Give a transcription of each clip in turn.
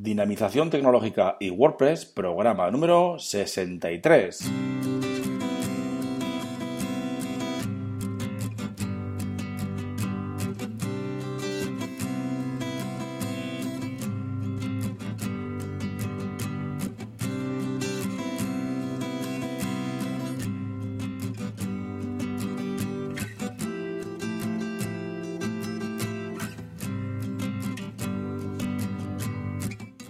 Dinamización tecnológica y WordPress, programa número 63.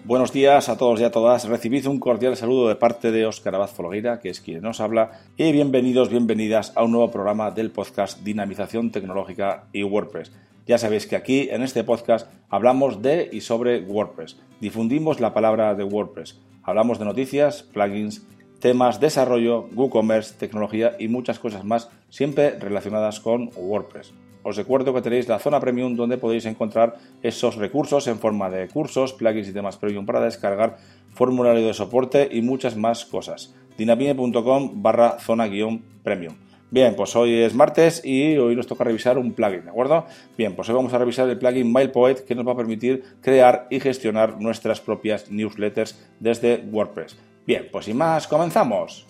Buenos días a todos y a todas. Recibid un cordial saludo de parte de Óscar Abad Folgueira, que es quien nos habla, y bienvenidos, bienvenidas a un nuevo programa del podcast Dinamización Tecnológica y WordPress. Ya sabéis que aquí, en este podcast, hablamos de y sobre WordPress. Difundimos la palabra de WordPress. Hablamos de noticias, plugins, temas, desarrollo, WooCommerce, tecnología y muchas cosas más, siempre relacionadas con WordPress. Os recuerdo que tenéis la zona premium donde podéis encontrar esos recursos en forma de cursos, plugins y temas premium para descargar, formulario de soporte y muchas más cosas. dinamine.com barra zona guion premium. Bien, pues hoy es martes y hoy nos toca revisar un plugin, ¿de acuerdo? Bien, pues hoy vamos a revisar el plugin MailPoet que nos va a permitir crear y gestionar nuestras propias newsletters desde WordPress. Bien, pues sin más, comenzamos.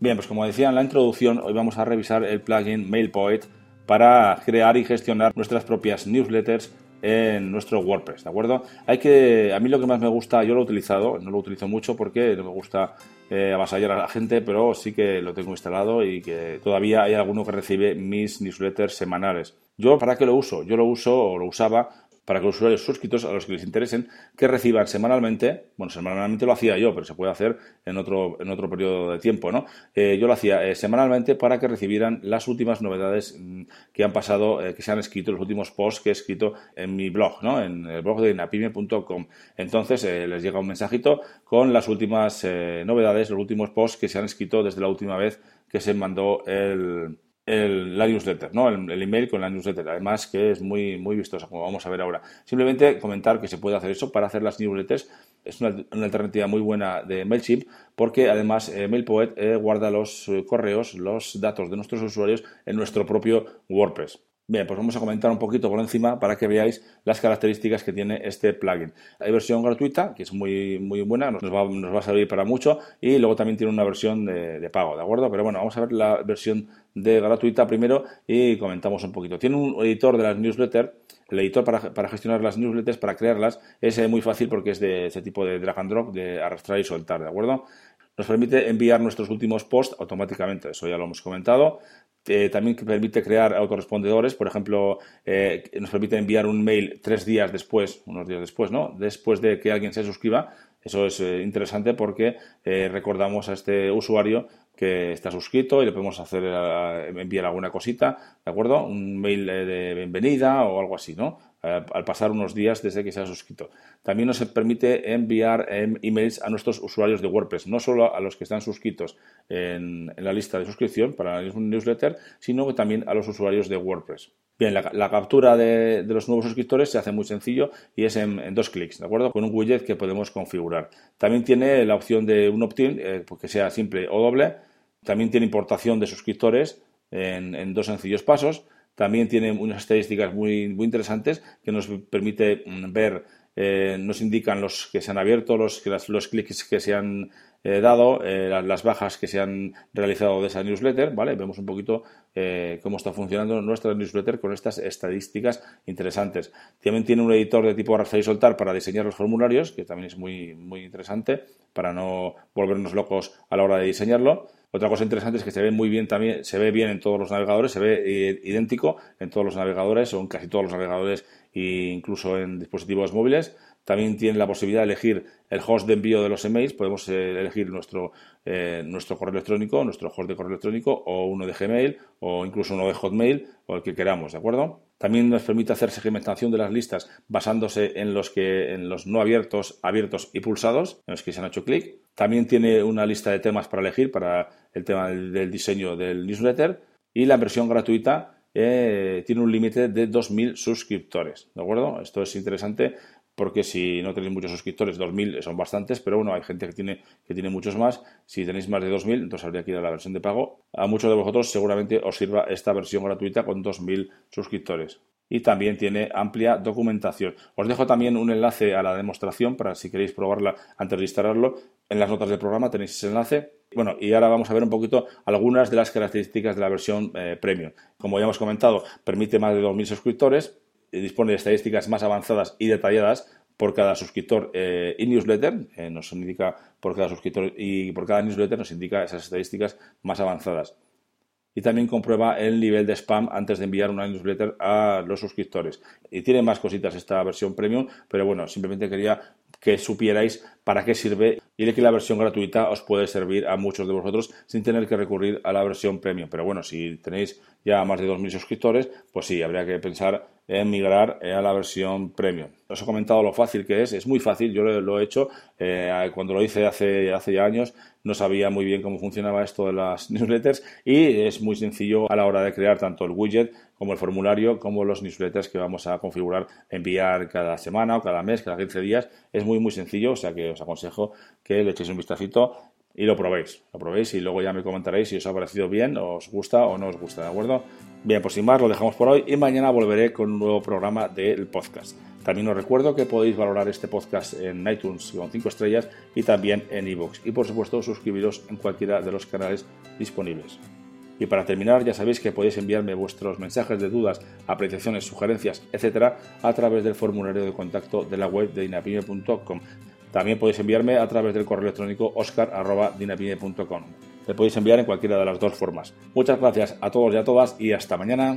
Bien, pues como decía en la introducción, hoy vamos a revisar el plugin MailPoet para crear y gestionar nuestras propias newsletters en nuestro WordPress, ¿de acuerdo? Hay que, a mí lo que más me gusta, yo lo he utilizado, no lo utilizo mucho porque no me gusta eh, avasallar a la gente, pero sí que lo tengo instalado y que todavía hay alguno que recibe mis newsletters semanales. Yo, ¿para qué lo uso? Yo lo uso o lo usaba para que los usuarios suscritos a los que les interesen que reciban semanalmente, bueno, semanalmente lo hacía yo, pero se puede hacer en otro, en otro periodo de tiempo, ¿no? Eh, yo lo hacía eh, semanalmente para que recibieran las últimas novedades mm, que han pasado, eh, que se han escrito, los últimos posts que he escrito en mi blog, ¿no? En el blog de napime.com. Entonces les llega un mensajito con las últimas novedades, los últimos posts que se han escrito desde la última vez que se mandó el el, la newsletter, ¿no? El, email con la newsletter. Además que es muy, muy vistosa, como vamos a ver ahora. Simplemente comentar que se puede hacer eso para hacer las newsletters. Es una, alternativa muy buena de MailChimp porque además eh, MailPoet eh, guarda los eh, correos, los datos de nuestros usuarios en nuestro propio WordPress. Bien, pues vamos a comentar un poquito por encima para que veáis las características que tiene este plugin. Hay versión gratuita, que es muy, muy buena, nos va, nos va a servir para mucho, y luego también tiene una versión de, de, pago, ¿de acuerdo? Pero bueno, vamos a ver la versión de gratuita primero y comentamos un poquito. Tiene un editor de las newsletters, el editor para, para gestionar las newsletters, para crearlas, es eh, muy fácil porque es de ese tipo de drag and drop, de arrastrar y soltar, ¿de acuerdo? Nos permite enviar nuestros últimos posts automáticamente, eso ya lo hemos comentado. Eh, también permite crear autorrespondedores, por ejemplo, eh, nos permite enviar un mail tres días después, unos días después, ¿no? Después de que alguien se suscriba. Eso es eh, interesante porque recordamos a este usuario que está suscrito y le podemos hacer enviar alguna cosita, ¿de acuerdo? Un mail de bienvenida o algo así, ¿no? al pasar unos días desde que se ha suscrito. También nos permite enviar em, emails a nuestros usuarios de WordPress, no solo a los que están suscritos en, la lista de suscripción para la newsletter, sino también a los usuarios de WordPress. Bien, la, captura de, los nuevos suscriptores se hace muy sencillo y es en, dos clics, ¿de acuerdo? Con un widget que podemos configurar. También tiene la opción de un opt-in, eh, pues que sea simple o doble. También tiene importación de suscriptores en dos sencillos pasos también tiene unas estadísticas muy, interesantes que nos permite mm, ver, eh, nos indican los que se han abierto, los, los clics que se han eh, dado, eh, las, bajas que se han realizado de esa newsletter, ¿vale? Vemos un poquito cómo está funcionando nuestra newsletter con estas estadísticas interesantes. También tiene un editor de tipo arrastrar y soltar para diseñar los formularios, que también es muy, muy interesante para no volvernos locos a la hora de diseñarlo. Otra cosa interesante es que se ve muy bien también, se ve bien en todos los navegadores, se ve eh, idéntico en todos los navegadores o en casi todos los navegadores e incluso en dispositivos móviles. También tiene la posibilidad de elegir el host de envío de los emails. Podemos eh, elegir nuestro, eh, nuestro correo electrónico, nuestro host de correo electrónico o uno de Gmail o incluso uno de Hotmail o el que queramos, ¿de acuerdo? También nos permite hacer segmentación de las listas basándose en los, que, en los no abiertos, abiertos y pulsados, en los que se han hecho clic. También tiene una lista de temas para elegir para el tema del, diseño del newsletter y la versión gratuita eh, tiene un límite de 2.000 suscriptores. ¿De acuerdo? Esto es interesante porque si no tenéis muchos suscriptores, 2.000 son bastantes, pero bueno, hay gente que tiene, que tiene muchos más. Si tenéis más de 2.000, entonces habría que ir a la versión de pago. A muchos de vosotros seguramente os sirva esta versión gratuita con 2.000 suscriptores y también tiene amplia documentación. Os dejo también un enlace a la demostración para si queréis probarla antes de instalarlo. En las notas del programa tenéis ese enlace. Bueno, y ahora vamos a ver un poquito algunas de las características de la versión eh, premium. Como ya hemos comentado, permite más de 2.000 suscriptores, dispone de estadísticas más avanzadas y detalladas por cada suscriptor eh, y newsletter, eh, nos indica por cada suscriptor y por cada newsletter nos indica esas estadísticas más avanzadas y también comprueba el nivel de spam antes de enviar una newsletter a los suscriptores. Y tiene más cositas esta versión premium, pero bueno, simplemente quería que supierais para qué sirve y que la versión gratuita os puede servir a muchos de vosotros sin tener que recurrir a la versión premium. Pero bueno, si tenéis ya más de 2.000 suscriptores, pues sí, habría que pensar en migrar a la versión premium. Os he comentado lo fácil que es, es muy fácil, yo lo, he hecho, eh, cuando lo hice hace, hace ya años no sabía muy bien cómo funcionaba esto de las newsletters y es muy sencillo a la hora de crear tanto el widget como el formulario, como los newsletters que vamos a configurar, enviar cada semana o cada mes, cada 15 días. Es muy, muy sencillo, o sea que os aconsejo que le echéis un vistacito y lo probéis. Lo probéis y luego ya me comentaréis si os ha parecido bien, os gusta o no os gusta, ¿de acuerdo? Bien, pues sin más, lo dejamos por hoy y mañana volveré con un nuevo programa del podcast. También os recuerdo que podéis valorar este podcast en iTunes con 5 estrellas y también en iVoox. Y por supuesto, suscribiros en cualquiera de los canales disponibles. Y para terminar, ya sabéis que podéis enviarme vuestros mensajes de dudas, apreciaciones, sugerencias, etcétera, a través del formulario de contacto de la web de dinapime.com. También podéis enviarme a través del correo electrónico oscar.dinapime.com. Le podéis enviar en cualquiera de las dos formas. Muchas gracias a todos y a todas y hasta mañana.